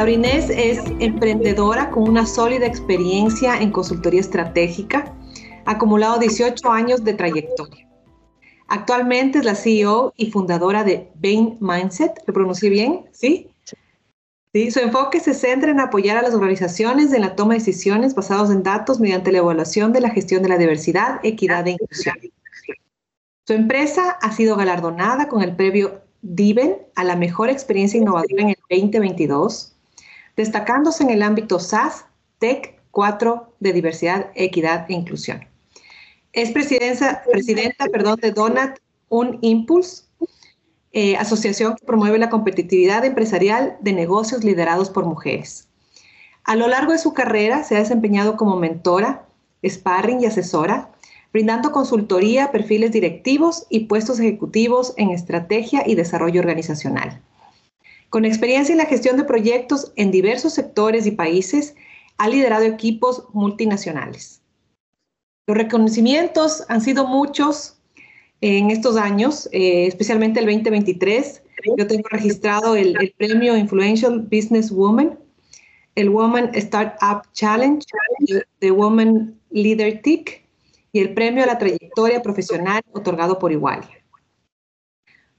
Laura Inés es emprendedora con una sólida experiencia en consultoría estratégica, acumulado 18 años de trayectoria. Actualmente es la CEO y fundadora de Bain Mindset, ¿lo pronuncié bien? ¿Sí? Sí, su enfoque se centra en apoyar a las organizaciones en la toma de decisiones basadas en datos mediante la evaluación de la gestión de la diversidad, equidad e inclusión. Su empresa ha sido galardonada con el premio DIVEN a la mejor experiencia innovadora en el 2022, destacándose en el ámbito SAS, TEC 4 de diversidad, equidad e inclusión. Es presidenta, presidenta perdón, de Donat Un Impulse, eh, asociación que promueve la competitividad empresarial de negocios liderados por mujeres. A lo largo de su carrera se ha desempeñado como mentora, sparring y asesora, brindando consultoría, perfiles directivos y puestos ejecutivos en estrategia y desarrollo organizacional. Con experiencia en la gestión de proyectos en diversos sectores y países, ha liderado equipos multinacionales. Los reconocimientos han sido muchos en estos años, eh, especialmente el 2023. Yo tengo registrado el, premio Influential Business Woman, el Woman Startup Challenge, The Woman Leader TIC y el premio a la trayectoria profesional otorgado por Igual.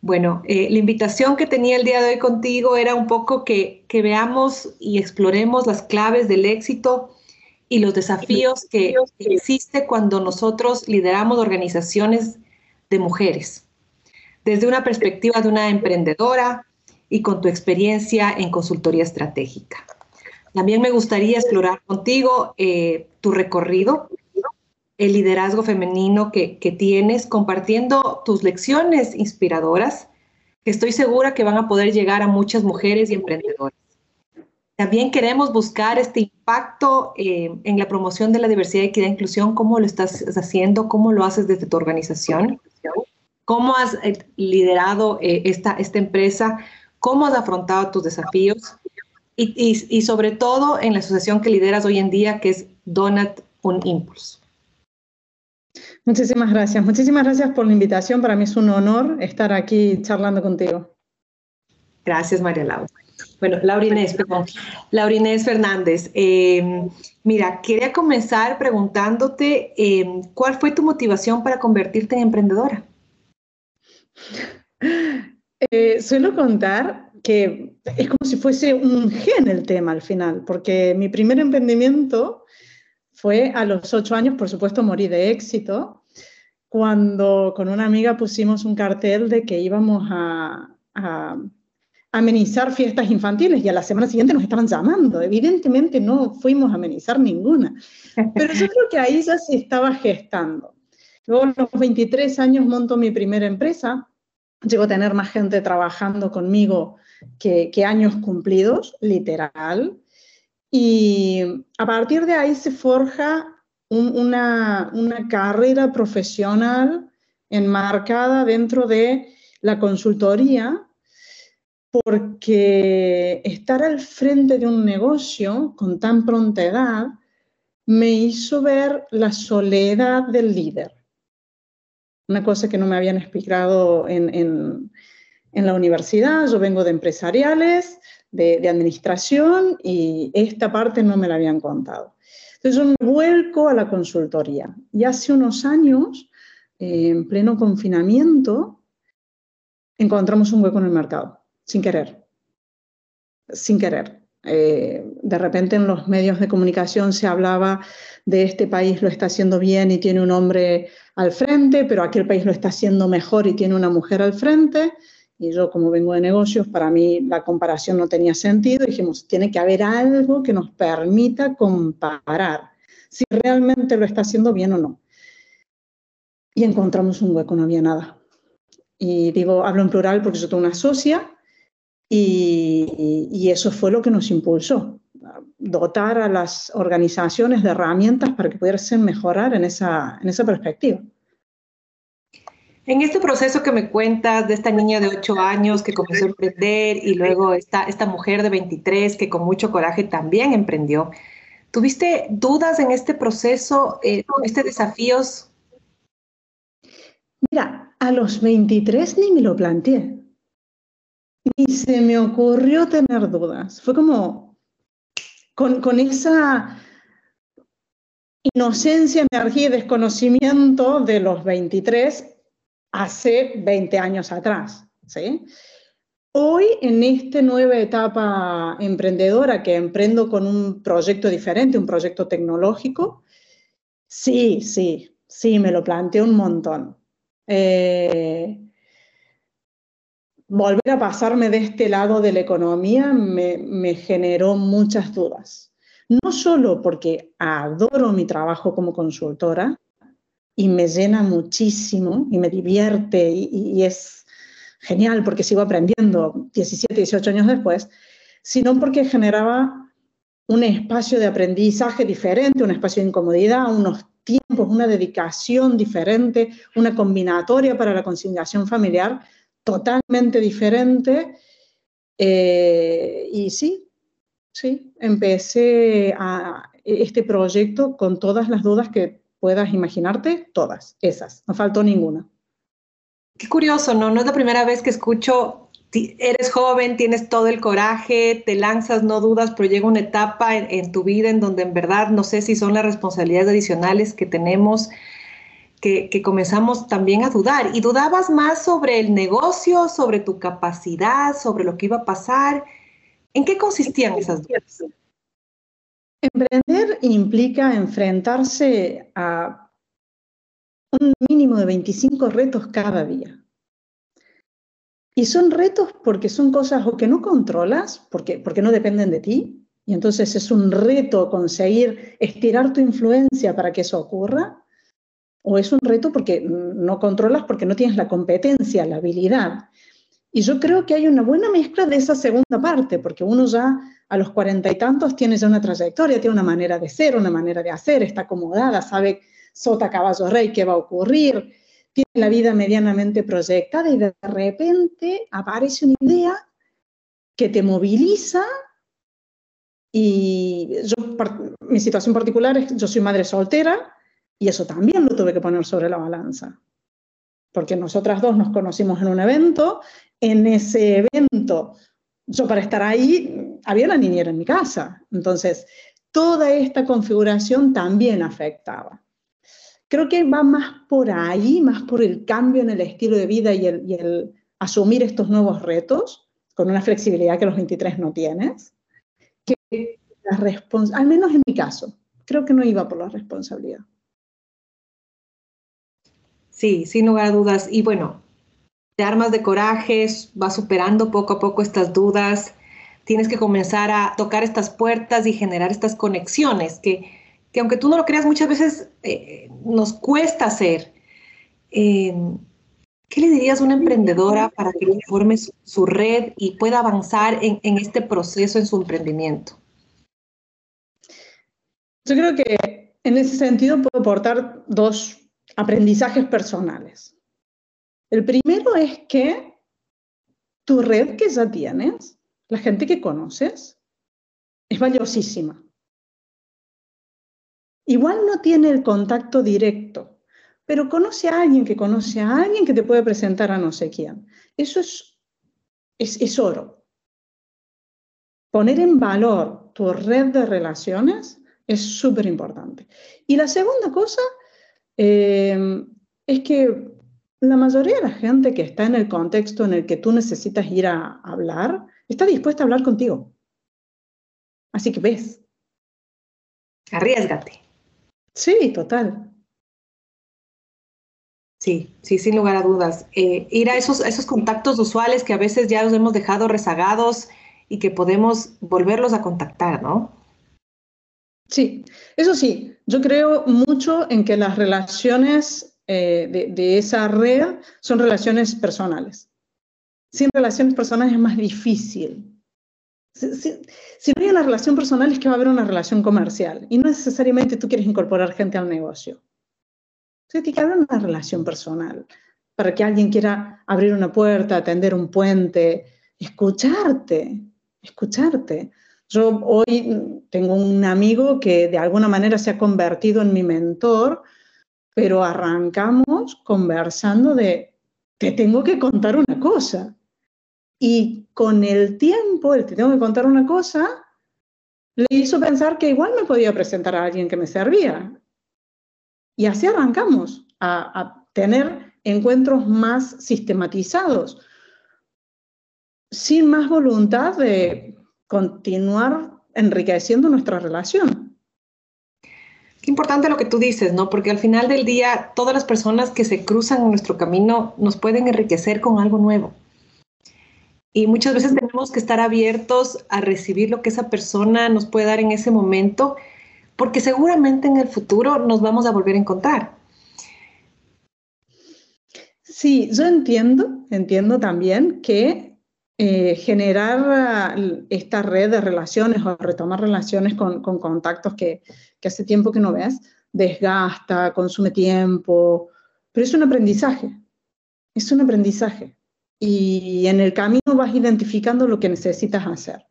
Bueno, eh, la invitación que tenía el día de hoy contigo era un poco que, veamos y exploremos las claves del éxito y los desafíos que existe cuando nosotros lideramos organizaciones de mujeres, desde una perspectiva de una emprendedora y con tu experiencia en consultoría estratégica. También me gustaría explorar contigo eh, tu recorrido, el liderazgo femenino que, tienes, compartiendo tus lecciones inspiradoras, que estoy segura que van a poder llegar a muchas mujeres y emprendedoras. También queremos buscar este impacto eh, en la promoción de la diversidad, equidad e inclusión. ¿Cómo lo estás haciendo? ¿Cómo lo haces desde tu organización? ¿Cómo has eh, liderado eh, esta, empresa? ¿Cómo has afrontado tus desafíos? Y, sobre todo en la asociación que lideras hoy en día, que es Donat Un Impulse. Muchísimas gracias. Muchísimas gracias por la invitación. Para mí es un honor estar aquí charlando contigo. Gracias, María Laura. Bueno, Laura Inés, perdón. Laura Inés Fernández, em, mira, quería comenzar preguntándote em, cuál fue tu motivación para convertirte en emprendedora. Eh, suelo contar que es como si fuese un gen el tema al final, porque mi primer emprendimiento fue a los ocho años, por supuesto, morí de éxito, cuando con una amiga pusimos un cartel de que íbamos a amenizar fiestas infantiles y a la semana siguiente nos estaban llamando. Evidentemente no fuimos a amenizar ninguna, pero yo creo que ahí ya se estaba gestando. Luego a los 23 años monto mi primera empresa, llego a tener más gente trabajando conmigo que, años cumplidos, literal, y a partir de ahí se forja una, una carrera profesional enmarcada dentro de la consultoría porque estar al frente de un negocio con tan pronta edad me hizo ver la soledad del líder. Una cosa que no me habían explicado en, la universidad. Yo vengo de empresariales, de, administración y esta parte no me la habían contado. Entonces yo me vuelco a la consultoría. Y hace unos años, en pleno confinamiento, encontramos un hueco en el mercado sin querer, sin querer. Eh, de repente en los medios de comunicación se hablaba de este país lo está haciendo bien y tiene un hombre al frente, pero aquel país lo está haciendo mejor y tiene una mujer al frente. Y yo, como vengo de negocios, para mí la comparación no tenía sentido. Dijimos, tiene que haber algo que nos permita comparar si realmente lo está haciendo bien o no. Y encontramos un hueco, no había nada. Y digo, hablo en plural porque yo tengo una socia y, eso fue lo que nos impulsó, dotar a las organizaciones de herramientas para que pudiesen mejorar en esa, en esa perspectiva. En este proceso que me cuentas de esta niña de 8 años que comenzó a emprender y luego esta, esta mujer de 23 que con mucho coraje también emprendió, ¿tuviste dudas en este proceso? Eh, ¿Tuviste desafíos? Mira, a los 23 ni me lo planteé. Ni se me ocurrió tener dudas. Fue como, con, con esa inocencia, energía y desconocimiento de los 23 hace 20 años atrás. ¿sí? Hoy, en esta nueva etapa emprendedora que emprendo con un proyecto diferente, un proyecto tecnológico, sí, sí, sí, me lo planteo un montón. Eh, volver a pasarme de este lado de la economía me, me generó muchas dudas no solo porque adoro mi trabajo como consultora y me llena muchísimo y me divierte y, es genial porque sigo aprendiendo 17, 18 años después, sino porque generaba un espacio de aprendizaje diferente, un espacio de incomodidad, unos tiempos, una dedicación diferente, una combinatoria para la conciliación familiar totalmente diferente. Eh, y sí, Sí, empecé a este proyecto con todas las dudas que puedas imaginarte, todas, esas, no faltó ninguna. Qué curioso, ¿no? No es la primera vez que escucho, eres joven, tienes todo el coraje, te lanzas, no dudas, pero llega una etapa en, tu vida en donde en verdad no sé si son las responsabilidades adicionales que tenemos, que, que comenzamos también a dudar. Y dudabas más sobre el negocio, sobre tu capacidad, sobre lo que iba a pasar. ¿En qué consistían esas dudas? Emprender implica enfrentarse a un mínimo de 25 retos cada día. Y son retos porque son cosas o que no controlas, porque, porque no dependen de ti, y entonces es un reto conseguir estirar tu influencia para que eso ocurra, o es un reto porque no controlas, porque no tienes la competencia, la habilidad. Y yo creo que hay una buena mezcla de esa segunda parte, porque uno ya a los cuarenta y tantos tiene ya una trayectoria, tiene una manera de ser, una manera de hacer, está acomodada, sabe sota, caballo, rey, qué va a ocurrir, tiene la vida medianamente proyectada y de repente aparece una idea que te moviliza y yo, mi situación particular es yo soy madre soltera y eso también lo tuve que poner sobre la balanza porque nosotras dos nos conocimos en un evento en ese evento, yo para estar ahí, había la niñera en mi casa. Entonces, toda esta configuración también afectaba. Creo que va más por ahí, más por el cambio en el estilo de vida y el, asumir estos nuevos retos con una flexibilidad que los 23 no tienes, que la al menos en mi caso, creo que no iba por la responsabilidad. Sí, sin lugar a dudas. Y bueno, te armas de corajes, vas superando poco a poco estas dudas, tienes que comenzar a tocar estas puertas y generar estas conexiones que, que aunque tú no lo creas, muchas veces eh, nos cuesta hacer. Em, ¿Qué le dirías a una emprendedora para que forme su, red y pueda avanzar en, en este proceso en su emprendimiento? Yo creo que en ese sentido puedo aportar dos aprendizajes personales. El primero es que tu red que ya tienes, la gente que conoces, es valiosísima. Igual no tiene el contacto directo, pero conoce a alguien que conoce a alguien que te puede presentar a no sé quién. Eso es, es, oro. Poner en valor tu red de relaciones es súper importante. Y la segunda cosa eh, es que la mayoría de la gente que está en el contexto en el que tú necesitas ir a hablar, está dispuesta a hablar contigo. Así que ves. Arriesgate. Sí, total. Sí, sí, sin lugar a dudas. Eh, ir a esos, esos contactos usuales que a veces ya los hemos dejado rezagados y que podemos volverlos a contactar, ¿no? Sí, eso sí, yo creo mucho en que las relaciones eh, de, esa red son relaciones personales. Sin relaciones personales es más difícil. Si, no hay una relación personal es que va a haber una relación comercial y no necesariamente tú quieres incorporar gente al negocio. Entonces tiene que haber una relación personal para que alguien quiera abrir una puerta, atender un puente, escucharte, escucharte. Yo hoy tengo un amigo que de alguna manera se ha convertido en mi mentor pero arrancamos conversando de, te tengo que contar una cosa. Y con el tiempo, el te tengo que contar una cosa, le hizo pensar que igual me podía presentar a alguien que me servía. Y así arrancamos a, a tener encuentros más sistematizados, sin más voluntad de continuar enriqueciendo nuestra relación. Qué importante lo que tú dices, ¿no? Porque al final del día, todas las personas que se cruzan en nuestro camino nos pueden enriquecer con algo nuevo. Y muchas veces tenemos que estar abiertos a recibir lo que esa persona nos puede dar en ese momento, porque seguramente en el futuro nos vamos a volver a encontrar. Sí, yo entiendo, entiendo también que eh, generar esta red de relaciones o retomar relaciones con, contactos que, que, hace tiempo que no ves, desgasta, consume tiempo, pero es un aprendizaje, es un aprendizaje. Y en el camino vas identificando lo que necesitas hacer.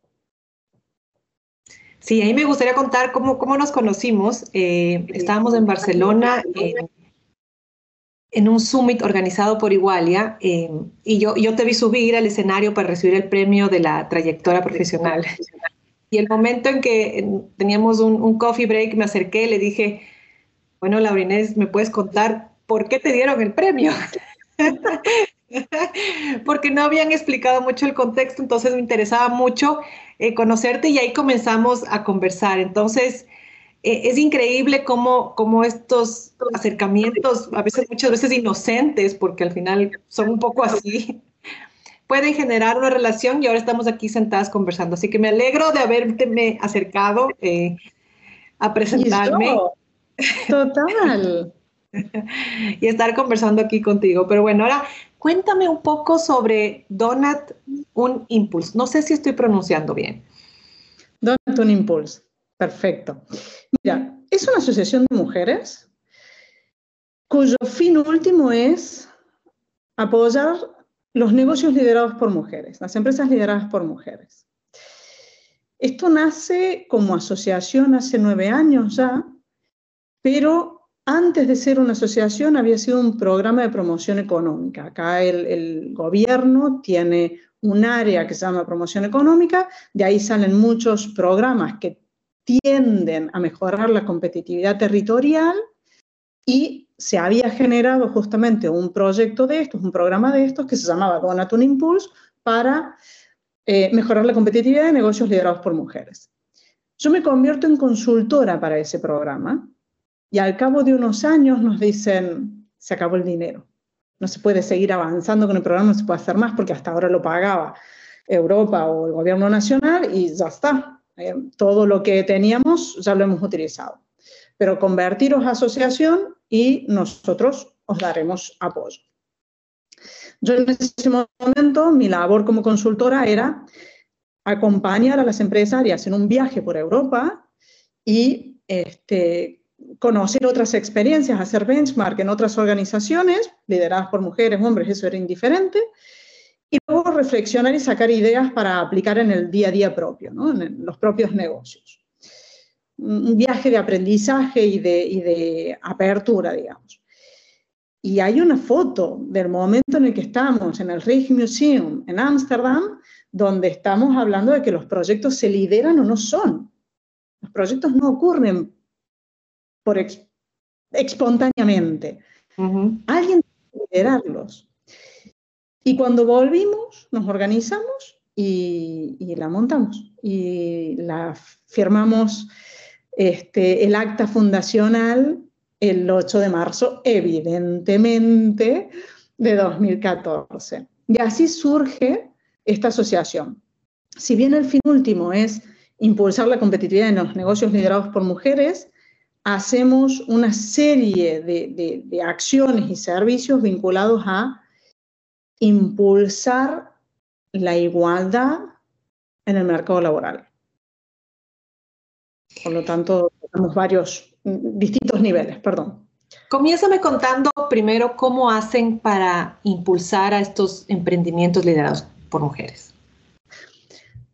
Sí, ahí me gustaría contar cómo, cómo nos conocimos. Eh, estábamos en Barcelona en un summit organizado por Igualia eh, y yo, yo te vi subir al escenario para recibir el premio de la trayectoria profesional. Y el momento en que teníamos un, coffee break, me acerqué y le dije, bueno, Laurinés, ¿me puedes contar por qué te dieron el premio? Porque no habían explicado mucho el contexto, entonces me interesaba mucho eh, conocerte y ahí comenzamos a conversar. Entonces, eh, es increíble cómo, cómo, estos acercamientos, a veces muchas veces inocentes, porque al final son un poco así, pueden generar una relación y ahora estamos aquí sentadas conversando. Así que me alegro de haberte acercado eh, a presentarme. Total. y estar conversando aquí contigo. Pero bueno, ahora cuéntame un poco sobre Donut Un Impulse. No sé si estoy pronunciando bien. Donut Un Impulse. Perfecto. Mira, es una asociación de mujeres cuyo fin último es apoyar los negocios liderados por mujeres, las empresas lideradas por mujeres. Esto nace como asociación hace nueve años ya, pero antes de ser una asociación había sido un programa de promoción económica. Acá el, el gobierno tiene un área que se llama promoción económica, de ahí salen muchos programas que tienden a mejorar la competitividad territorial y se había generado justamente un proyecto de estos, un programa de estos que se llamaba Donatun Impulse para eh, mejorar la competitividad de negocios liderados por mujeres. Yo me convierto en consultora para ese programa y al cabo de unos años nos dicen, se acabó el dinero, no se puede seguir avanzando con el programa, no se puede hacer más porque hasta ahora lo pagaba Europa o el gobierno nacional y ya está, eh, todo lo que teníamos ya lo hemos utilizado. Pero convertiros a asociación y nosotros os daremos apoyo. Yo en ese momento, mi labor como consultora era acompañar a las empresarias en un viaje por Europa y este, conocer otras experiencias, hacer benchmark en otras organizaciones lideradas por mujeres, hombres, eso era indiferente, y luego reflexionar y sacar ideas para aplicar en el día a día propio, en los propios negocios. Un viaje de aprendizaje y de, y de apertura, digamos. Y hay una foto del momento en el que estamos en el Rijksmuseum en Ámsterdam, donde estamos hablando de que los proyectos se lideran o no son. Los proyectos no ocurren por espontáneamente. Alguien tiene que liderarlos. Y cuando volvimos, nos organizamos y, la montamos. Y la firmamos este, el acta fundacional el 8 de marzo, evidentemente, de 2014. Y así surge esta asociación. Si bien el fin último es impulsar la competitividad en los negocios liderados por mujeres, hacemos una serie de acciones y servicios vinculados a impulsar la igualdad en el mercado laboral. Por lo tanto, tenemos varios, distintos niveles, perdón. Comiénzame contando primero cómo hacen para impulsar a estos emprendimientos liderados por mujeres.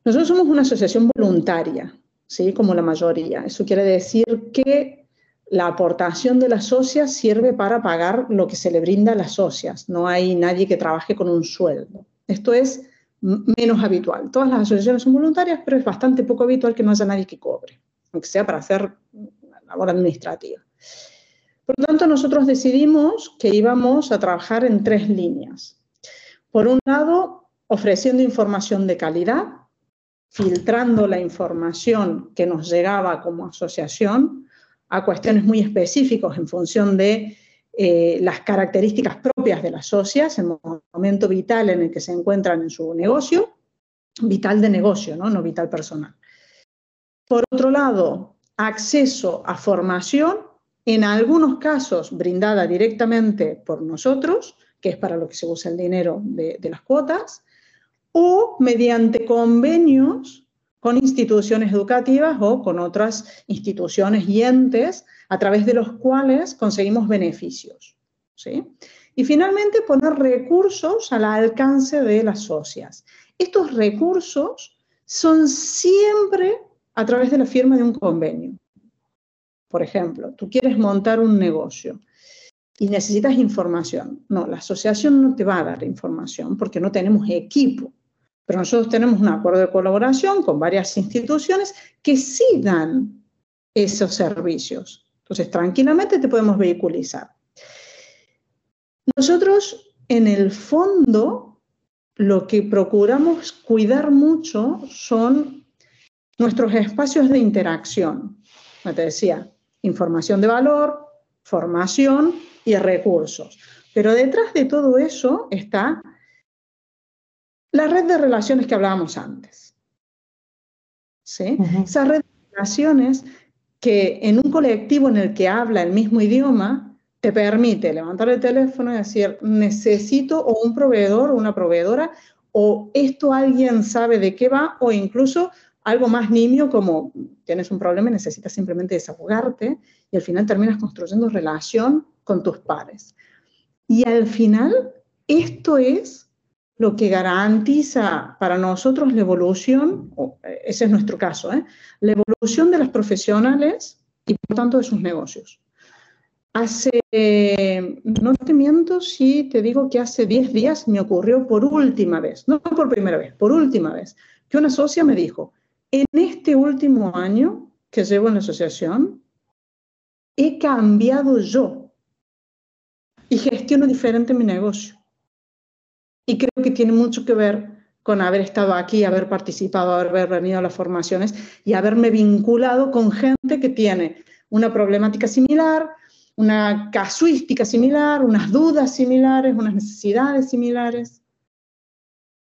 Nosotros somos una asociación voluntaria, ¿sí? como la mayoría. Eso quiere decir que la aportación de las socias sirve para pagar lo que se le brinda a las socias. No hay nadie que trabaje con un sueldo. Esto es menos habitual. Todas las asociaciones son voluntarias, pero es bastante poco habitual que no haya nadie que cobre, aunque sea para hacer labor administrativa. Por lo tanto, nosotros decidimos que íbamos a trabajar en tres líneas. Por un lado, ofreciendo información de calidad, filtrando la información que nos llegaba como asociación a cuestiones muy específicas en función de eh, las características propias de las socias, el momento vital en el que se encuentran en su negocio, vital de negocio, no, no vital personal. Por otro lado, acceso a formación, en algunos casos brindada directamente por nosotros, que es para lo que se usa el dinero de, de las cuotas, o mediante convenios con instituciones educativas o con otras instituciones y entes a través de los cuales conseguimos beneficios. ¿sí? Y finalmente poner recursos al alcance de las socias. Estos recursos son siempre a través de la firma de un convenio. Por ejemplo, tú quieres montar un negocio y necesitas información. No, la asociación no te va a dar información porque no tenemos equipo. Pero nosotros tenemos un acuerdo de colaboración con varias instituciones que sí dan esos servicios. Entonces, tranquilamente te podemos vehiculizar. Nosotros, en el fondo, lo que procuramos cuidar mucho son nuestros espacios de interacción. Como te decía, información de valor, formación y recursos. Pero detrás de todo eso está la red de relaciones que hablábamos antes. ¿Sí? Esa red de relaciones que en un colectivo en el que habla el mismo idioma te permite levantar el teléfono y decir, necesito o un proveedor o una proveedora, o esto alguien sabe de qué va, o incluso algo más nimio como tienes un problema y necesitas simplemente desahogarte y al final terminas construyendo relación con tus pares. Y al final, esto es lo que garantiza para nosotros la evolución, ese es nuestro caso, ¿eh? la evolución de los profesionales y por tanto de sus negocios. Hace, no te miento si te digo que hace 10 días me ocurrió por última vez, no por primera vez, por última vez, que una socia me dijo, en este último año que llevo en la asociación, he cambiado yo y gestiono diferente mi negocio. Y creo que tiene mucho que ver con haber estado aquí, haber participado, haber venido a las formaciones y haberme vinculado con gente que tiene una problemática similar, una casuística similar, unas dudas similares, unas necesidades similares.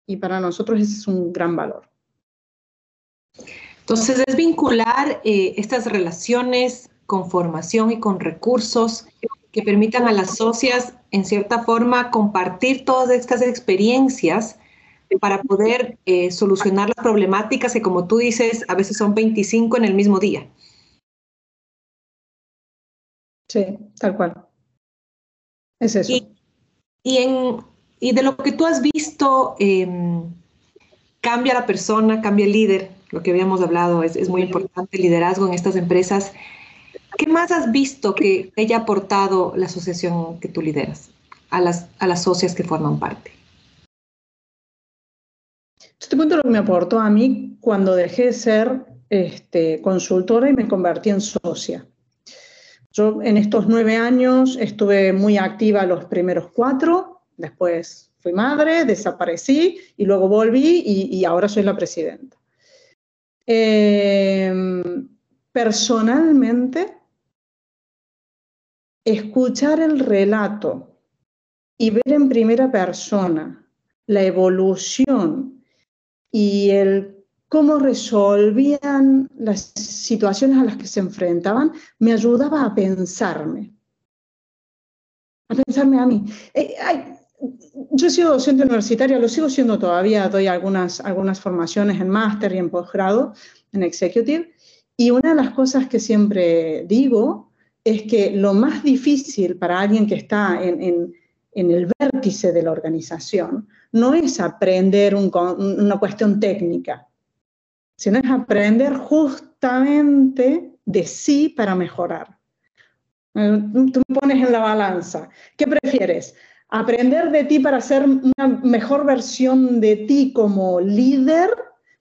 Y para nosotros ese es un gran valor. Entonces es vincular eh, estas relaciones con formación y con recursos que permitan a las socias, en cierta forma, compartir todas estas experiencias para poder eh, solucionar las problemáticas que, como tú dices, a veces son 25 en el mismo día. Sí, tal cual. Es eso. Y, en, y de lo que tú has visto, em, cambia la persona, cambia el líder, lo que habíamos hablado, es, es muy importante el liderazgo en estas empresas. ¿Qué más has visto que haya aportado la asociación que tú lideras a las, a las socias que forman parte? Yo te cuento lo que me aportó a mí cuando dejé de ser este, consultora y me convertí en socia. Yo en estos nueve años estuve muy activa los primeros cuatro, después fui madre, desaparecí y luego volví y, ahora soy la presidenta. Em, personalmente, escuchar el relato y ver en primera persona la evolución y el cómo resolvían las situaciones a las que se enfrentaban, me ayudaba a pensarme, a pensarme a mí. Eh, yo he sido docente universitaria, lo sigo siendo todavía, doy algunas, algunas formaciones en máster y en posgrado, en executive, y una de las cosas que siempre digo es que lo más difícil para alguien que está en, el vértice de la organización no es aprender una cuestión técnica, sino es aprender justamente de sí para mejorar. Eh, tú me pones en la balanza. ¿Qué prefieres? aprender de ti para ser una mejor versión de ti como líder,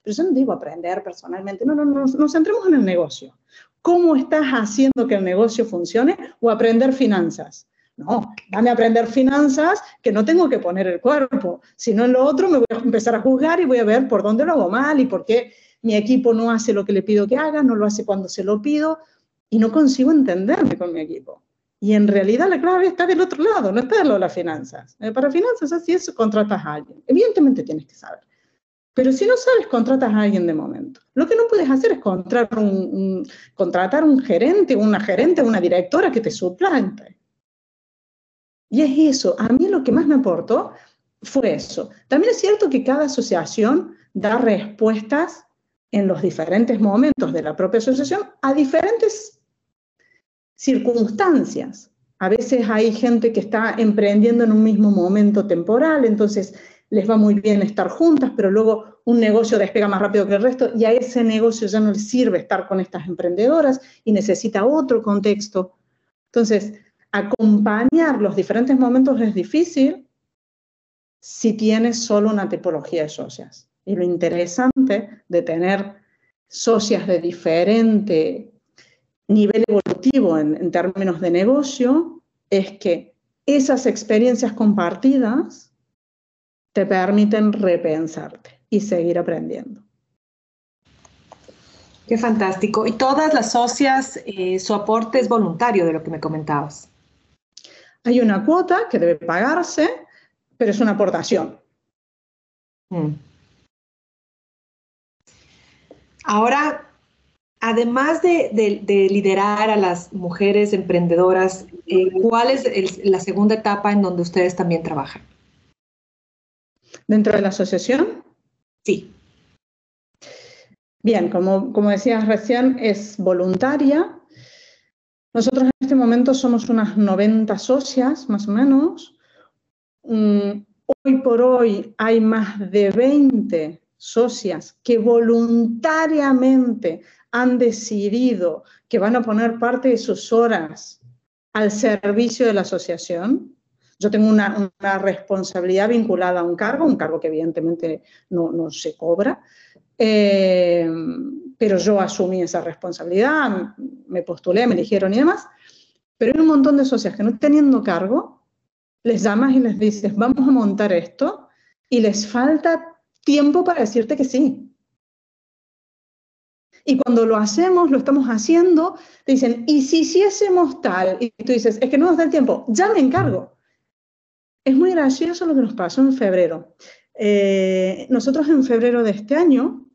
pero yo no digo aprender personalmente, no, no, no, nos centremos en el negocio. ¿Cómo estás haciendo que el negocio funcione o aprender finanzas? No, dame a aprender finanzas que no tengo que poner el cuerpo, sino en lo otro me voy a empezar a juzgar y voy a ver por dónde lo hago mal y por qué mi equipo no hace lo que le pido que haga, no lo hace cuando se lo pido y no consigo entenderme con mi equipo. Y en realidad la clave está del otro lado, no está de lo de las finanzas. Eh, para finanzas así es, contratas a alguien. Evidentemente tienes que saber. Pero si no sabes, contratas a alguien de momento. Lo que no puedes hacer es contratar un, contratar un gerente, una gerente, una directora que te suplante. Y es eso. A mí lo que más me aportó fue eso. También es cierto que cada asociación da respuestas en los diferentes momentos de la propia asociación a diferentes circunstancias. A veces hay gente que está emprendiendo en un mismo momento temporal, entonces les va muy bien estar juntas, pero luego un negocio despega más rápido que el resto y a ese negocio ya no le sirve estar con estas emprendedoras y necesita otro contexto. Entonces, acompañar los diferentes momentos es difícil si tienes solo una tipología de socias. Y lo interesante de tener socias de diferente nivel evolutivo en, en términos de negocio es que esas experiencias compartidas te permiten repensarte y seguir aprendiendo. Qué fantástico. Y todas las socias, eh, su aporte es voluntario de lo que me comentabas. Hay una cuota que debe pagarse, pero es una aportación. Mm. Ahora, además de, liderar a las mujeres emprendedoras, eh, ¿cuál es la segunda etapa en donde ustedes también trabajan? ¿Dentro de la asociación? Sí. Bien, como, como decías recién, es voluntaria. Nosotros en este momento somos unas 90 socias, más o menos. Mm, hoy por hoy hay más de 20 socias que voluntariamente han decidido que van a poner parte de sus horas al servicio de la asociación. Yo tengo una, responsabilidad vinculada a un cargo, un cargo que evidentemente no, se cobra, eh, pero yo asumí esa responsabilidad, me postulé, me eligieron y demás. Pero hay un montón de socias que no teniendo cargo, les llamas y les dices, vamos a montar esto, y les falta tiempo para decirte que sí. Y cuando lo hacemos, lo estamos haciendo, te dicen, ¿y si hiciésemos tal? Y tú dices, es que no nos da el tiempo, ya me encargo. Es muy gracioso lo que nos pasó en febrero. Eh, nosotros en febrero de este año,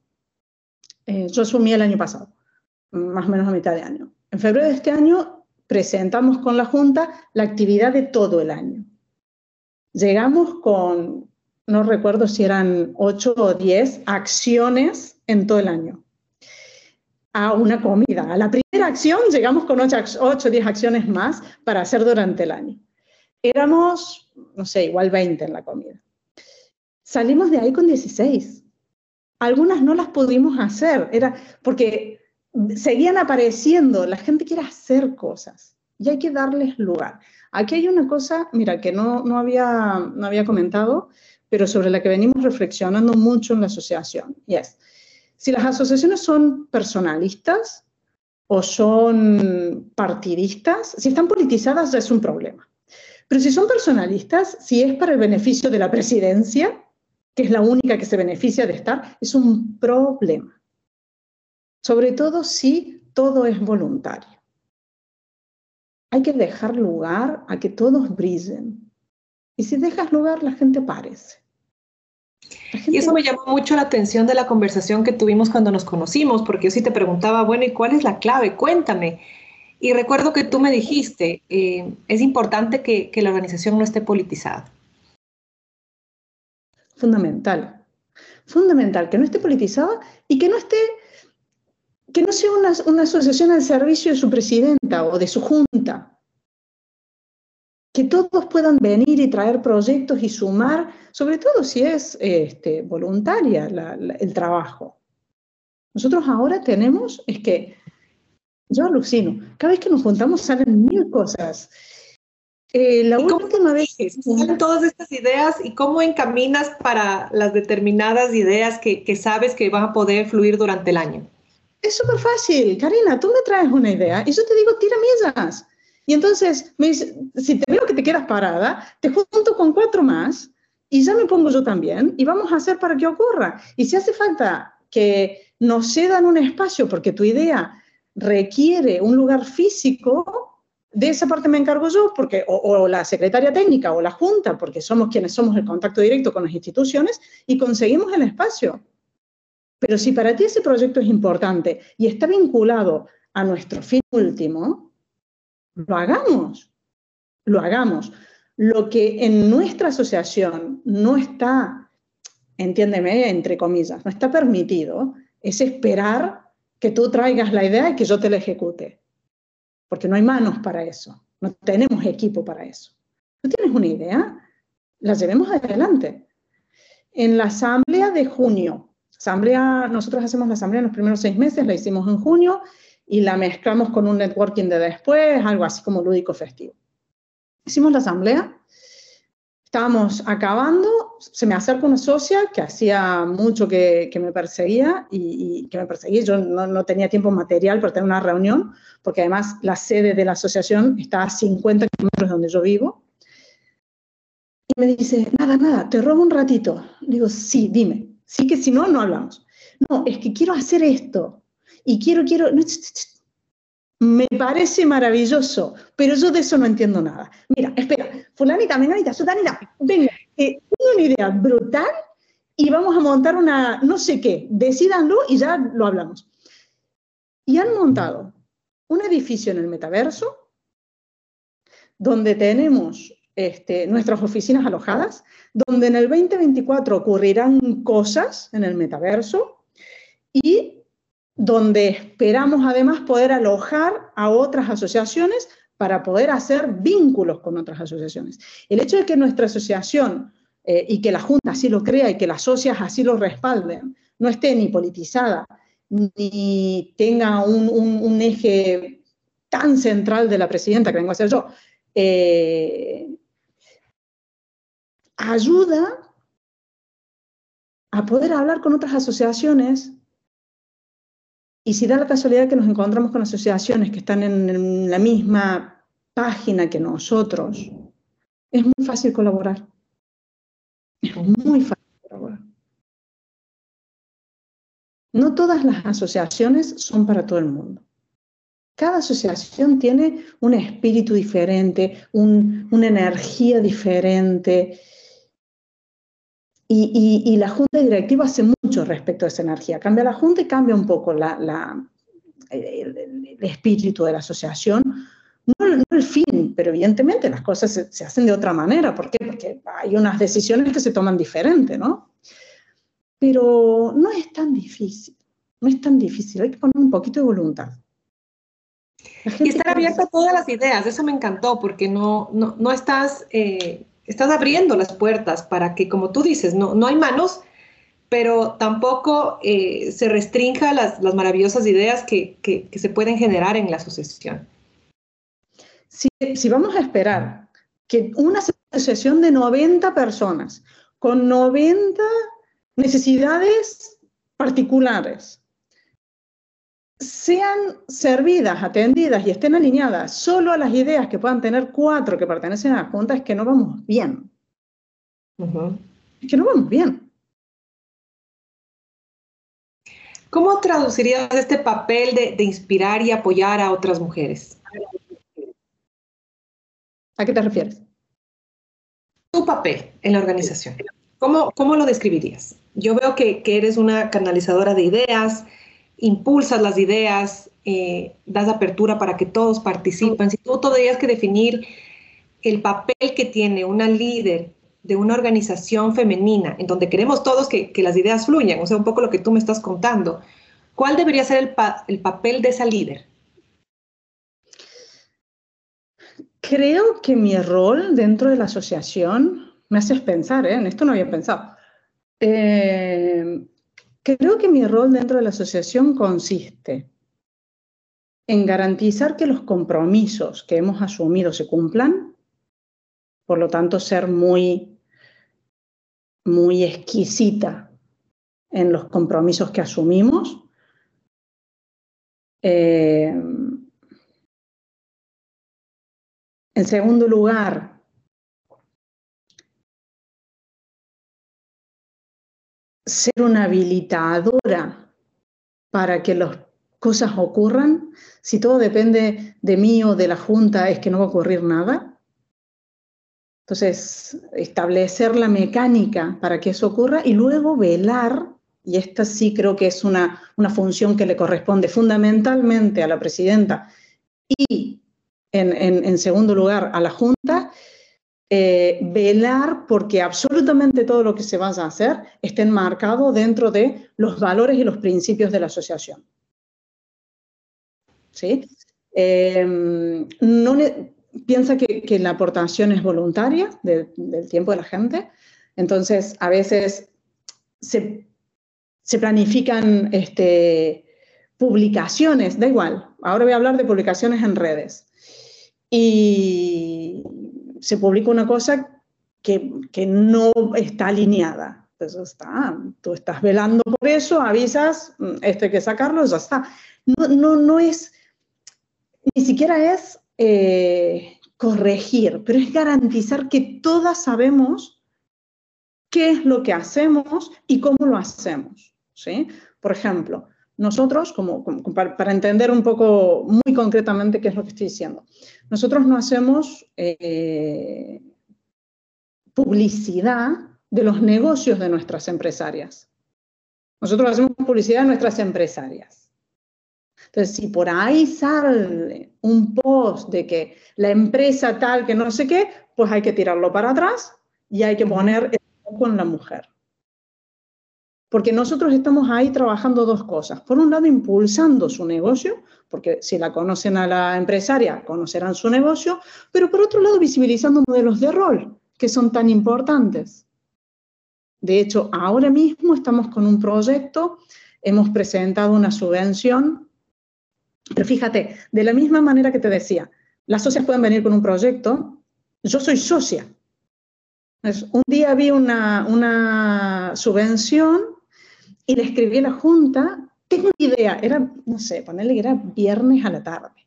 eh, yo asumí el año pasado, más o menos a mitad de año. En febrero de este año presentamos con la Junta la actividad de todo el año. Llegamos con no recuerdo si eran ocho o diez acciones en todo el año a una comida. A la primera acción llegamos con ocho o diez acciones más para hacer durante el año. Éramos, no sé, igual 20 en la comida. Salimos de ahí con 16. Algunas no las pudimos hacer, era porque seguían apareciendo, la gente quiere hacer cosas y hay que darles lugar. Aquí hay una cosa, mira, que no, no, había, no había comentado, pero sobre la que venimos reflexionando mucho en la asociación. Y es, si las asociaciones son personalistas o son partidistas, si están politizadas ya es un problema. Pero si son personalistas, si es para el beneficio de la presidencia, que es la única que se beneficia de estar, es un problema. Sobre todo si todo es voluntario. Hay que dejar lugar a que todos brillen. Y si dejas lugar, la gente parece. Y eso me llamó mucho la atención de la conversación que tuvimos cuando nos conocimos, porque yo sí te preguntaba, bueno, ¿y cuál es la clave? Cuéntame. Y recuerdo que tú me dijiste, eh, es importante que, la organización no esté politizada. Fundamental. Fundamental, que no esté politizada y que no esté, que no sea una, una asociación al servicio de su presidenta o de su junta que todos puedan venir y traer proyectos y sumar, sobre todo si es este, voluntaria el trabajo. Nosotros ahora tenemos, es que yo alucino, cada vez que nos juntamos salen mil cosas. Eh, la última vez que todas estas ideas y cómo encaminas para las determinadas ideas que, que, sabes que van a poder fluir durante el año? Es súper fácil. Karina, tú me traes una idea y yo te digo, tira millas. Y entonces, me dice, si te veo que te quedas parada, te junto con cuatro más y ya me pongo yo también y vamos a hacer para que ocurra. Y si hace falta que nos cedan un espacio porque tu idea requiere un lugar físico, de esa parte me encargo yo, porque, o, la secretaria técnica o la junta, porque somos quienes somos el contacto directo con las instituciones y conseguimos el espacio. Pero si para ti ese proyecto es importante y está vinculado a nuestro fin último, lo hagamos, lo hagamos. Lo que en nuestra asociación no está, entiéndeme, entre comillas, no está permitido, es esperar que tú traigas la idea y que yo te la ejecute porque no hay manos para eso, no tenemos equipo para eso. ¿Tú tienes una idea? La llevemos adelante. En la asamblea de junio, asamblea, nosotros hacemos la asamblea en los primeros seis meses, la hicimos en junio y la mezclamos con un networking de después, algo así como lúdico festivo. Hicimos la asamblea estábamos acabando, se me acerca una socia que hacía mucho que, me perseguía y, que me perseguía. Yo no, tenía tiempo material para tener una reunión, porque además la sede de la asociación está a 50 kilómetros de donde yo vivo. Y me dice, nada, nada, te robo un ratito. digo, sí, dime. Sí que si no, no hablamos. No, es que quiero hacer esto. Y quiero, quiero... Me parece maravilloso, pero yo de eso no entiendo nada. Mira, espera, fulanita, menganita, sutanita, venga, eh, una idea brutal y vamos a montar una, no sé qué, decídanlo y ya lo hablamos. Y han montado un edificio en el metaverso donde tenemos este, nuestras oficinas alojadas, donde en el 2024 ocurrirán cosas en el metaverso y donde esperamos además poder alojar a otras asociaciones para poder hacer vínculos con otras asociaciones. El hecho de que nuestra asociación eh, y que la Junta así lo crea y que las socias así lo respalden, no esté ni politizada, ni tenga un, eje tan central de la presidenta que vengo a ser yo, eh, ayuda a poder hablar con otras asociaciones y si da la casualidad que nos encontramos con asociaciones que están en, la misma página que nosotros, es muy fácil colaborar. Es muy fácil colaborar. No todas las asociaciones son para todo el mundo. Cada asociación tiene un espíritu diferente, una energía diferente, y, la Junta Directiva hace mucho respecto a esa energía. Cambia la Junta y cambia un poco la, el, espíritu de la asociación. No, el fin, pero evidentemente las cosas se, hacen de otra manera. ¿Por qué? Porque hay unas decisiones que se toman diferente, ¿no? Pero no es tan difícil. No es tan difícil. Hay que poner un poquito de voluntad. Y estar abierta a todas las ideas. Eso me encantó porque no, no, no estás... Eh, estás abriendo las puertas para que, como tú dices, no, no hay manos, pero tampoco eh, se restrinja las, las maravillosas ideas que, que, se pueden generar en la asociación. Si, si vamos a esperar que una asociación de 90 personas con 90 necesidades particulares sean servidas, atendidas y estén alineadas solo a las ideas que puedan tener cuatro que pertenecen a la Junta, es que no vamos bien. Es que no vamos bien. ¿Cómo traducirías este papel de, inspirar y apoyar a otras mujeres? ¿A qué te refieres? Tu papel en la organización. ¿Cómo, cómo lo describirías? Yo veo que, que eres una canalizadora de ideas, impulsas las ideas, eh, das apertura para que todos participen. Si tú tendrías que definir el papel que tiene una líder de una organización femenina, en donde queremos todos que, las ideas fluyan, o sea, un poco lo que tú me estás contando, ¿cuál debería ser el papel de esa líder? Creo que mi rol dentro de la asociación, me haces pensar, ¿eh? en esto no había pensado, eh, Creo que mi rol dentro de la asociación consiste en garantizar que los compromisos que hemos asumido se cumplan por lo tanto ser muy, muy exquisita en los compromisos que asumimos. Eh, en segundo lugar, ser una habilitadora para que las cosas ocurran. Si todo depende de mí o de la Junta, es que no va a ocurrir nada. Entonces, establecer la mecánica para que eso ocurra y luego velar, y esta sí creo que es una, función que le corresponde fundamentalmente a la presidenta y en, segundo lugar a la Junta, eh, velar porque absolutamente todo lo que se vaya a hacer esté enmarcado dentro de los valores y los principios de la asociación. ¿Sí? Eh, no, piensa que, la aportación es voluntaria del tiempo de la gente, entonces a veces se, planifican este, publicaciones, da igual, ahora voy a hablar de publicaciones en redes, y se publica una cosa que, no está alineada. Entonces está, tú estás velando por eso, avisas, mm, esto hay que sacarlo, ya está. No, no, no es, ni siquiera es eh, corregir, pero es garantizar que todas sabemos qué es lo que hacemos y cómo lo hacemos. ¿sí? Por ejemplo, nosotros, como, para, entender un poco muy concretamente qué es lo que estoy diciendo, nosotros no hacemos eh, publicidad de los negocios de nuestras empresarias. Nosotros hacemos publicidad de nuestras empresarias. Entonces, si por ahí sale un post de que la empresa tal que no sé qué, pues hay que tirarlo para atrás y hay que poner el foco en la mujer. Porque nosotros estamos ahí trabajando dos cosas. Por un lado, impulsando su negocio, porque si la conocen a la empresaria, conocerán su negocio, pero por otro lado, visibilizando modelos de rol que son tan importantes. De hecho, ahora mismo estamos con un proyecto, hemos presentado una subvención pero fíjate, de la misma manera que te decía, las socias pueden venir con un proyecto, yo soy socia. un día vi una, subvención y le escribí a la Junta, tengo una idea, era, no sé, ponerle que era viernes a la tarde.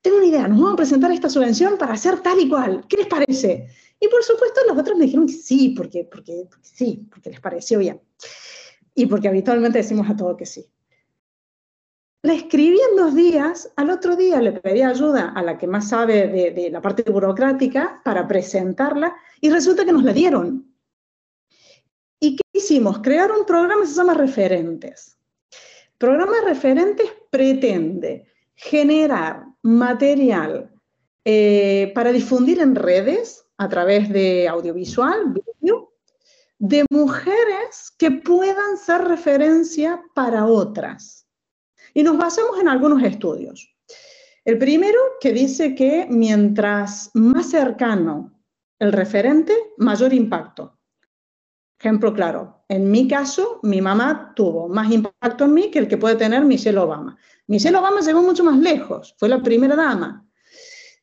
Tengo una idea, nos vamos a presentar esta subvención para hacer tal y cual. ¿Qué les parece? Y por supuesto los otros me dijeron que sí, porque, porque, sí, porque les pareció bien. Y porque habitualmente decimos a todo que sí. La escribí en dos días, al otro día le pedí ayuda a la que más sabe de, la parte burocrática para presentarla y resulta que nos la dieron. ¿Y qué hicimos? Crear un programa que se llama Referentes. programa Referentes pretende generar material eh, para difundir en redes a través de audiovisual, vídeo, de mujeres que puedan ser referencia para otras. Y nos basamos en algunos estudios. El primero que dice que mientras más cercano el referente, mayor impacto. Ejemplo claro, en mi caso, mi mamá tuvo más impacto en mí que el que puede tener Michelle Obama. Michelle Obama llegó mucho más lejos, fue la primera dama.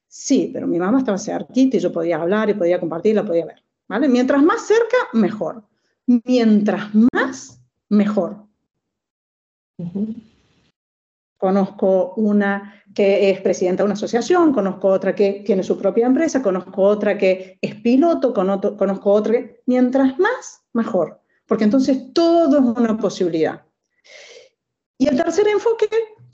Sí, pero mi mamá estaba cerquita y yo podía hablar y podía compartir, la podía ver. ¿vale? Mientras más cerca, mejor. Mientras más, mejor. Conozco una que es presidenta de una asociación, conozco otra que tiene su propia empresa, conozco otra que es piloto, conozco otra que... Mientras más, mejor, porque entonces todo es una posibilidad. Y el tercer enfoque,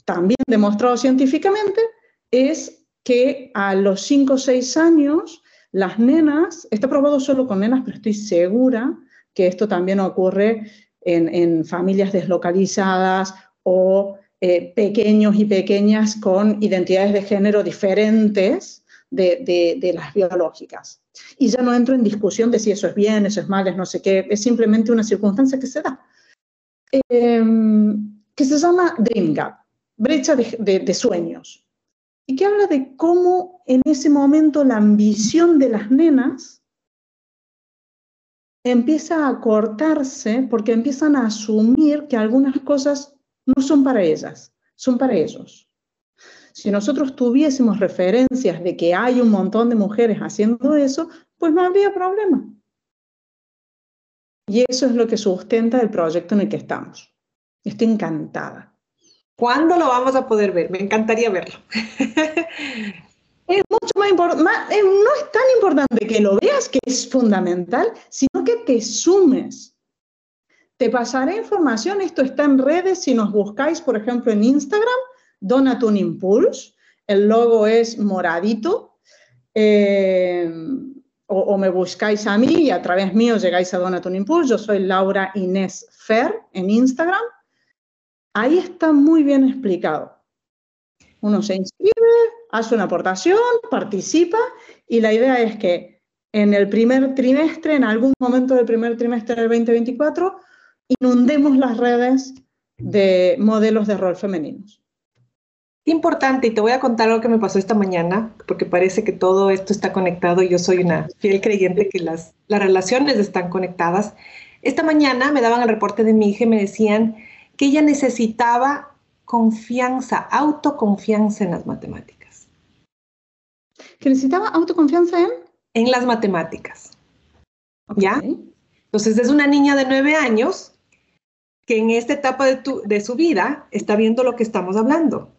también demostrado científicamente, es que a los 5 o 6 años, las nenas, está probado solo con nenas, pero estoy segura que esto también ocurre en, en familias deslocalizadas o eh, pequeños y pequeñas con identidades de género diferentes de, las biológicas. Y ya no entro en discusión de si eso es bien, eso es mal, es no sé qué, es simplemente una circunstancia que se da, em, que se llama Dream Gap, brecha de sueños, y que habla de cómo en ese momento la ambición de las nenas empieza a cortarse porque empiezan a asumir que algunas cosas no son para ellas, son para ellos. Si nosotros tuviésemos referencias de que hay un montón de mujeres haciendo eso, pues no habría problema. Y eso es lo que sustenta el proyecto en el que estamos. Estoy encantada. ¿Cuándo lo vamos a poder ver? Me encantaría verlo. es mucho más importante, no es tan importante que lo veas, que es fundamental, sino que te sumes. Te pasaré información, esto está en redes, si nos buscáis, por ejemplo, en Instagram, Donatun Impulse, el logo es moradito, eh, o, me buscáis a mí y a través mío llegáis a Donatun Impulse, yo soy Laura Inés Fer en Instagram, ahí está muy bien explicado. Uno se inscribe, hace una aportación, participa y la idea es que en el primer trimestre, en algún momento del primer trimestre del 2024, inundemos las redes de modelos de rol femeninos. Importante, y te voy a contar algo que me pasó esta mañana, porque parece que todo esto está conectado y yo soy una fiel creyente que las, las relaciones están conectadas. Esta mañana me daban el reporte de mi hija y me decían que ella necesitaba confianza, autoconfianza en las matemáticas que necesitaba autoconfianza en... En las matemáticas. ¿Ya? Entonces es una niña de nueve años que en esta etapa de, de su vida está viendo lo que estamos hablando.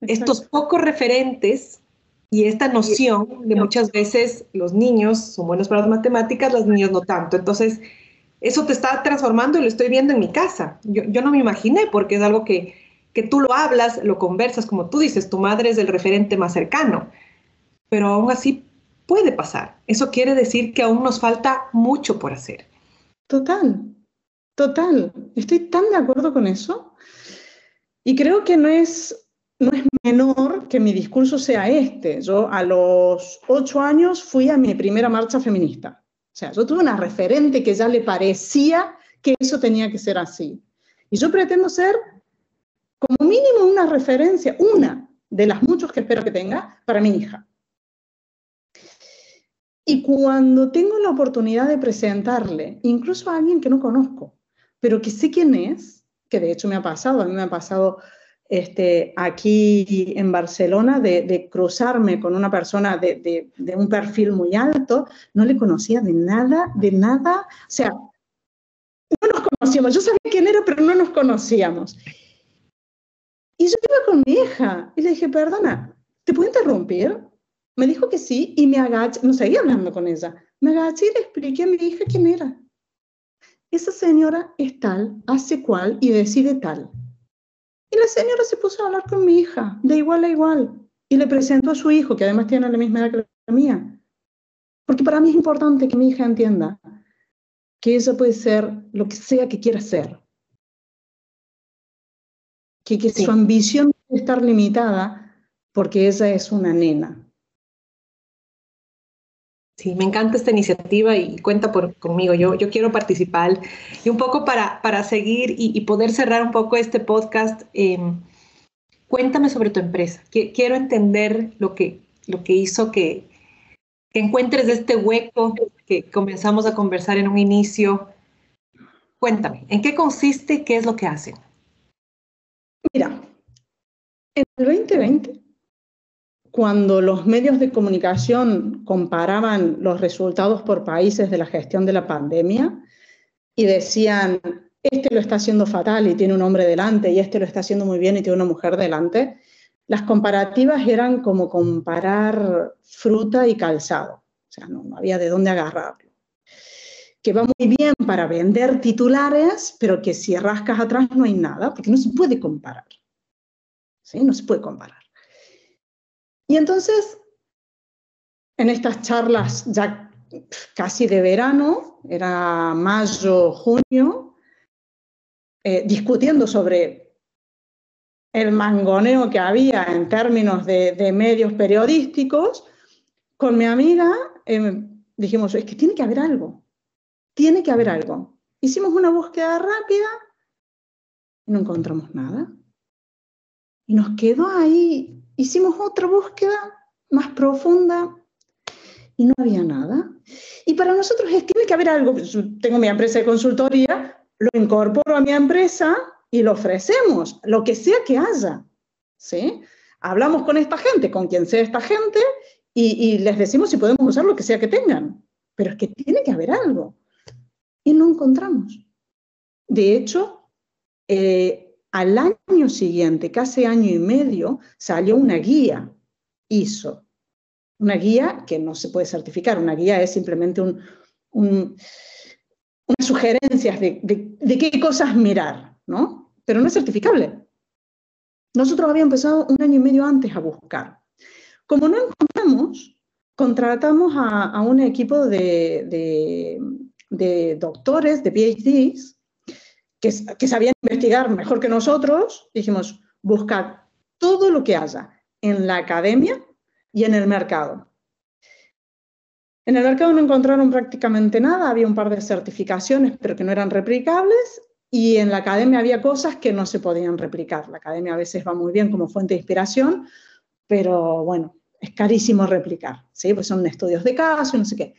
Estos pocos referentes y esta noción de muchas veces los niños son buenos para las matemáticas, los niños no tanto. Entonces, eso te está transformando y lo estoy viendo en mi casa. Yo, yo no me imaginé porque es algo que, que tú lo hablas, lo conversas, como tú dices, tu madre es el referente más cercano pero aún así puede pasar. Eso quiere decir que aún nos falta mucho por hacer. Total, total. Estoy tan de acuerdo con eso. Y creo que no es, no es menor que mi discurso sea este. Yo a los ocho años fui a mi primera marcha feminista. O sea, yo tuve una referente que ya le parecía que eso tenía que ser así. Y yo pretendo ser como mínimo una referencia, una de las muchas que espero que tenga para mi hija. Y cuando tengo la oportunidad de presentarle, incluso a alguien que no conozco, pero que sé quién es, que de hecho me ha pasado, a mí me ha pasado este, aquí en Barcelona de, cruzarme con una persona de, de, un perfil muy alto, no le conocía de nada, de nada, o sea, no nos conocíamos, yo sabía quién era, pero no nos conocíamos. Y yo iba con mi hija y le dije, perdona, ¿te puedo interrumpir? Me dijo que sí y me agaché, no seguía hablando con ella. Me agaché y le expliqué a mi hija quién era. Esa señora es tal, hace cual y decide tal. Y la señora se puso a hablar con mi hija, de igual a igual, y le presentó a su hijo, que además tiene la misma edad que la mía. Porque para mí es importante que mi hija entienda que ella puede ser lo que sea que quiera ser. Que, que su ambición debe estar limitada porque ella es una nena. Sí, me encanta esta iniciativa y cuenta por, conmigo. Yo, yo quiero participar. Y un poco para, para seguir y, poder cerrar un poco este podcast, em, cuéntame sobre tu empresa. Quiero entender lo que, lo que hizo que, que encuentres este hueco que comenzamos a conversar en un inicio. Cuéntame, ¿en qué consiste? ¿Qué es lo que hacen? Mira, en el 2020 cuando los medios de comunicación comparaban los resultados por países de la gestión de la pandemia y decían, este lo está haciendo fatal y tiene un hombre delante, y este lo está haciendo muy bien y tiene una mujer delante, las comparativas eran como comparar fruta y calzado. O sea, no, había de dónde agarrarlo. Que va muy bien para vender titulares, pero que si rascas atrás no hay nada, porque no se puede comparar. ¿Sí? No se puede comparar. Y entonces, en estas charlas ya casi de verano, era mayo, junio, eh, discutiendo sobre el mangoneo que había en términos de, medios periodísticos, con mi amiga eh, dijimos, es que tiene que haber algo, tiene que haber algo. Hicimos una búsqueda rápida y no encontramos nada. Y nos quedó ahí hicimos otra búsqueda más profunda y no había nada. Y para nosotros es, tiene que haber algo. tengo mi empresa de consultoría, lo incorporo a mi empresa y lo ofrecemos, lo que sea que haya. ¿sí? Hablamos con esta gente, con quien sea esta gente, y, les decimos si podemos usar lo que sea que tengan, pero es que tiene que haber algo. Y no encontramos. De hecho, eh, al año siguiente, casi año y medio, salió una guía ISO. Una guía que no se puede certificar, una guía es simplemente un, unas sugerencias de, qué cosas mirar, ¿no? Pero no es certificable. Nosotros habíamos empezado un año y medio antes a buscar. Como no encontramos, contratamos a, un equipo de, doctores, de PhDs, que, que, sabían investigar mejor que nosotros. Dijimos, buscad todo lo que haya en la academia y en el mercado. En el mercado no encontraron prácticamente nada, había un par de certificaciones, pero que no eran replicables, y en la academia había cosas que no se podían replicar. La academia a veces va muy bien como fuente de inspiración, pero bueno, es carísimo replicar, ¿sí? Pues son estudios de caso y no sé qué.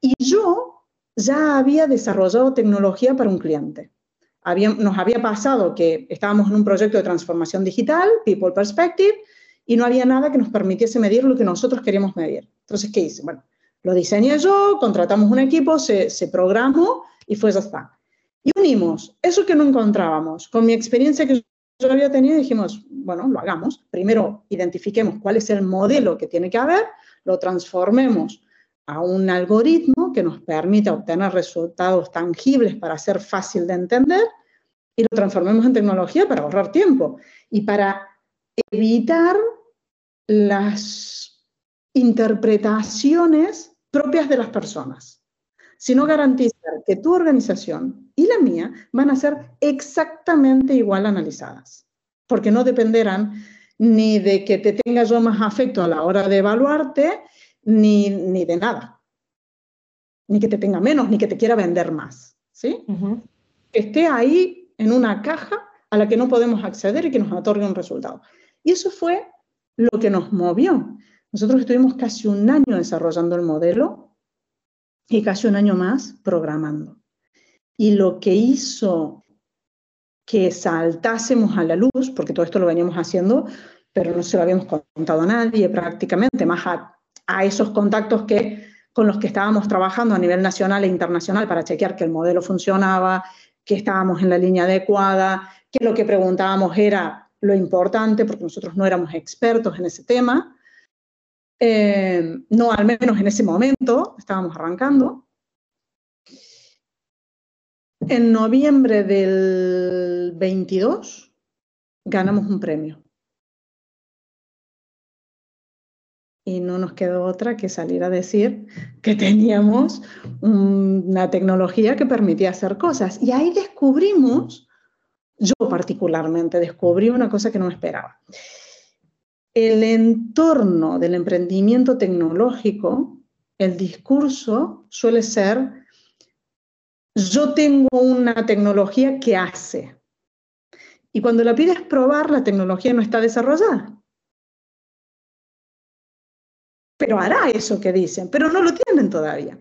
Y yo ya había desarrollado tecnología para un cliente. Nos había pasado que estábamos en un proyecto de transformación digital, People Perspective, y no había nada que nos permitiese medir lo que nosotros queríamos medir. Entonces, ¿qué hice? Bueno, lo diseñé yo, contratamos un equipo, se, se programó y fue ya está. Y unimos eso que no encontrábamos con mi experiencia que yo había tenido, dijimos, bueno, lo hagamos. Primero identifiquemos cuál es el modelo que tiene que haber, lo transformemos a un algoritmo que nos permita obtener resultados tangibles para ser fácil de entender y lo transformemos en tecnología para ahorrar tiempo y para evitar las interpretaciones propias de las personas, sino garantizar que tu organización y la mía van a ser exactamente igual analizadas, porque no dependerán ni de que te tenga yo más afecto a la hora de evaluarte, ni, ni de nada, ni que te tenga menos, ni que te quiera vender más, ¿sí? Que esté ahí en una caja a la que no podemos acceder y que nos otorgue un resultado. Y eso fue lo que nos movió. Nosotros estuvimos casi un año desarrollando el modelo y casi un año más programando. Y lo que hizo que saltásemos a la luz, porque todo esto lo veníamos haciendo, pero no se lo habíamos contado a nadie prácticamente, más a, a esos contactos que, con los que estábamos trabajando a nivel nacional e internacional para chequear que el modelo funcionaba, que estábamos en la línea adecuada, que lo que preguntábamos era lo importante, porque nosotros no éramos expertos en ese tema, eh, no al menos en ese momento, estábamos arrancando. En noviembre del 22 ganamos un premio. Y no nos quedó otra que salir a decir que teníamos una tecnología que permitía hacer cosas. Y ahí descubrimos yo particularmente descubrí una cosa que no esperaba. El entorno del emprendimiento tecnológico, el discurso suele ser, yo tengo una tecnología que hace. Y cuando la pides probar, la tecnología no está desarrollada. Pero hará eso que dicen, pero no lo tienen todavía.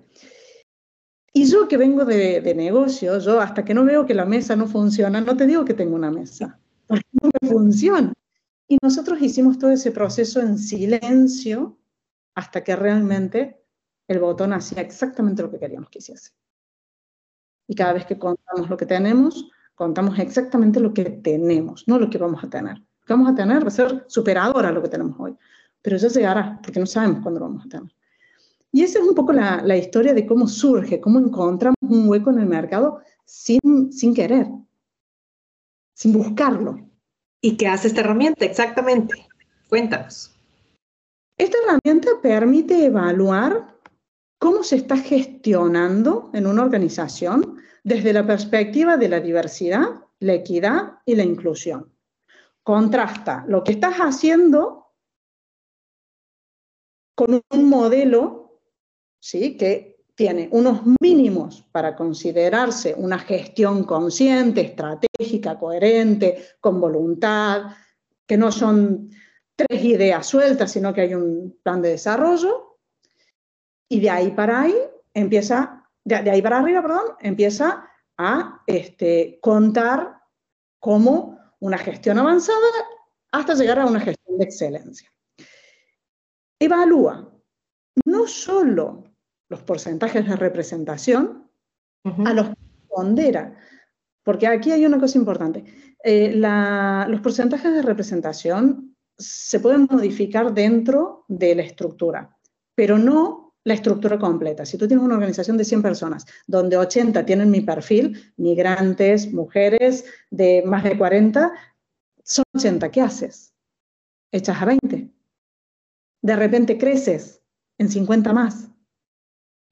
Y yo que vengo de, de negocio, yo hasta que no veo que la mesa no funciona, no te digo que tengo una mesa, porque no me funciona. Y nosotros hicimos todo ese proceso en silencio hasta que realmente el botón hacía exactamente lo que queríamos que hiciese. Y cada vez que contamos lo que tenemos, contamos exactamente lo que tenemos, no lo que vamos a tener. Lo que vamos a tener va a ser superador a lo que tenemos hoy, pero ya llegará, porque no sabemos cuándo lo vamos a tener. Y esa es un poco la, historia de cómo surge, cómo encontramos un hueco en el mercado sin, sin querer, sin buscarlo. ¿Y qué hace esta herramienta exactamente? Cuéntanos. Esta herramienta permite evaluar cómo se está gestionando en una organización desde la perspectiva de la diversidad, la equidad y la inclusión. Contrasta lo que estás haciendo con un modelo ¿sí? que tiene unos mínimos para considerarse una gestión consciente, estratégica, coherente, con voluntad, que no son tres ideas sueltas, sino que hay un plan de desarrollo. Y de ahí para ahí empieza, de, ahí para arriba, perdón, empieza a este, contar como una gestión avanzada hasta llegar a una gestión de excelencia. Evalúa no solo los porcentajes de representación, a los que pondera, porque aquí hay una cosa importante. Eh, los porcentajes de representación se pueden modificar dentro de la estructura, pero no la estructura completa. Si tú tienes una organización de 100 personas, donde 80 tienen mi perfil, migrantes, mujeres de más de 40, son 80, ¿qué haces? Echas a 20. De repente creces en 50 más.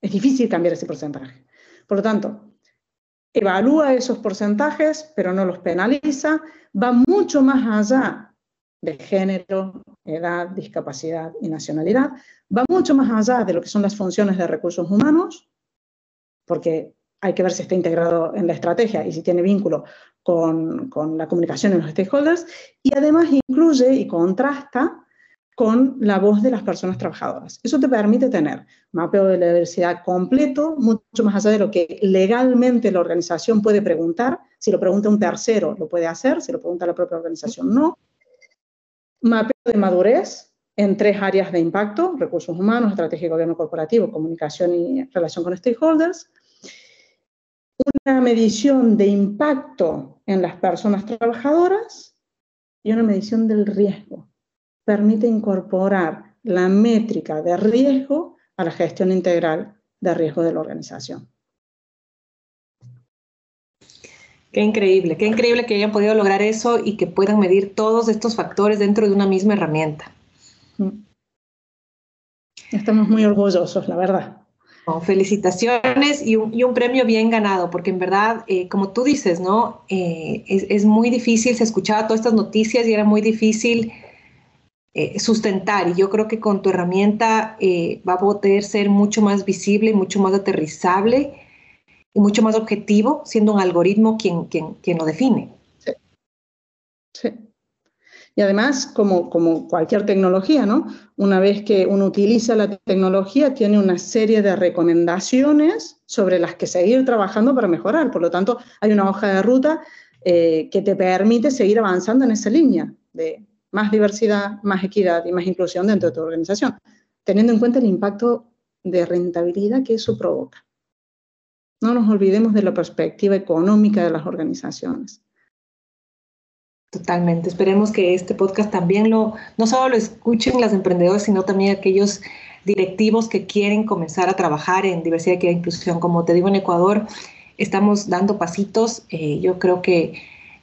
Es difícil cambiar ese porcentaje. Por lo tanto, evalúa esos porcentajes, pero no los penaliza, va mucho más allá de género, edad, discapacidad y nacionalidad, va mucho más allá de lo que son las funciones de recursos humanos, porque hay que ver si está integrado en la estrategia y si tiene vínculo con, con la comunicación en los stakeholders, y además incluye y contrasta con la voz de las personas trabajadoras. Eso te permite tener mapeo de la diversidad completo, mucho más allá de lo que legalmente la organización puede preguntar. Si lo pregunta un tercero, lo puede hacer, si lo pregunta la propia organización, no. Mapeo de madurez en tres áreas de impacto, recursos humanos, estrategia de gobierno corporativo, comunicación y relación con stakeholders. Una medición de impacto en las personas trabajadoras y una medición del riesgo permite incorporar la métrica de riesgo a la gestión integral de riesgo de la organización. Qué increíble, qué increíble que hayan podido lograr eso y que puedan medir todos estos factores dentro de una misma herramienta. Mm. Estamos muy orgullosos, la verdad. felicitaciones y un, premio bien ganado, porque en verdad, eh, como tú dices, ¿no? Eh, es, es, muy difícil, se escuchaba todas estas noticias y era muy difícil eh, sustentar. Y yo creo que con tu herramienta eh, va a poder ser mucho más visible, mucho más aterrizable y mucho más objetivo, siendo un algoritmo quien, quien, quien lo define. Sí. Y además, como, como cualquier tecnología, ¿no? Una vez que uno utiliza la tecnología, tiene una serie de recomendaciones sobre las que seguir trabajando para mejorar. Por lo tanto, hay una hoja de ruta eh, que te permite seguir avanzando en esa línea de más diversidad, más equidad y más inclusión dentro de tu organización, teniendo en cuenta el impacto de rentabilidad que eso provoca. No nos olvidemos de la perspectiva económica de las organizaciones. Totalmente. Esperemos que este podcast también lo, no solo lo escuchen las emprendedoras, sino también aquellos directivos que quieren comenzar a trabajar en diversidad, equidad e inclusión. Como te digo, en Ecuador estamos dando pasitos. Eh, yo creo que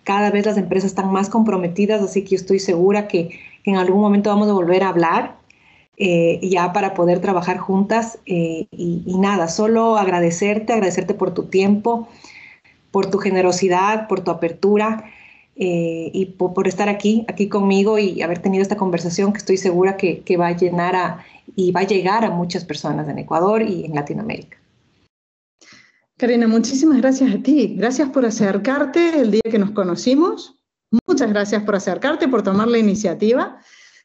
cada vez las empresas están más comprometidas, así que yo estoy segura que en algún momento vamos a volver a hablar eh, ya para poder trabajar juntas. Eh, y, nada, solo agradecerte, agradecerte por tu tiempo, por tu generosidad, por tu apertura eh, y por, estar aquí, aquí conmigo y haber tenido esta conversación que estoy segura que, que va a llenar a, y va a llegar a muchas personas en Ecuador y en Latinoamérica. Karina, muchísimas gracias a ti. Gracias por acercarte el día que nos conocimos. Muchas gracias por acercarte, por tomar la iniciativa.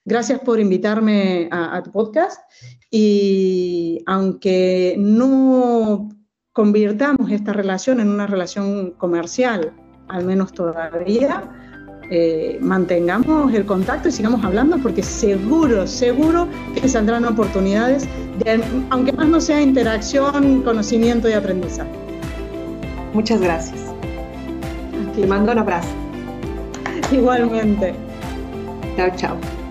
Gracias por invitarme a, tu podcast. Y aunque no convirtamos esta relación en una relación comercial, al menos todavía, eh, mantengamos el contacto y sigamos hablando porque seguro, seguro que saldrán oportunidades, aunque más no sea interacción, conocimiento y aprendizaje. Muchas gracias. Te mando un abrazo. Igualmente. Chao, chao.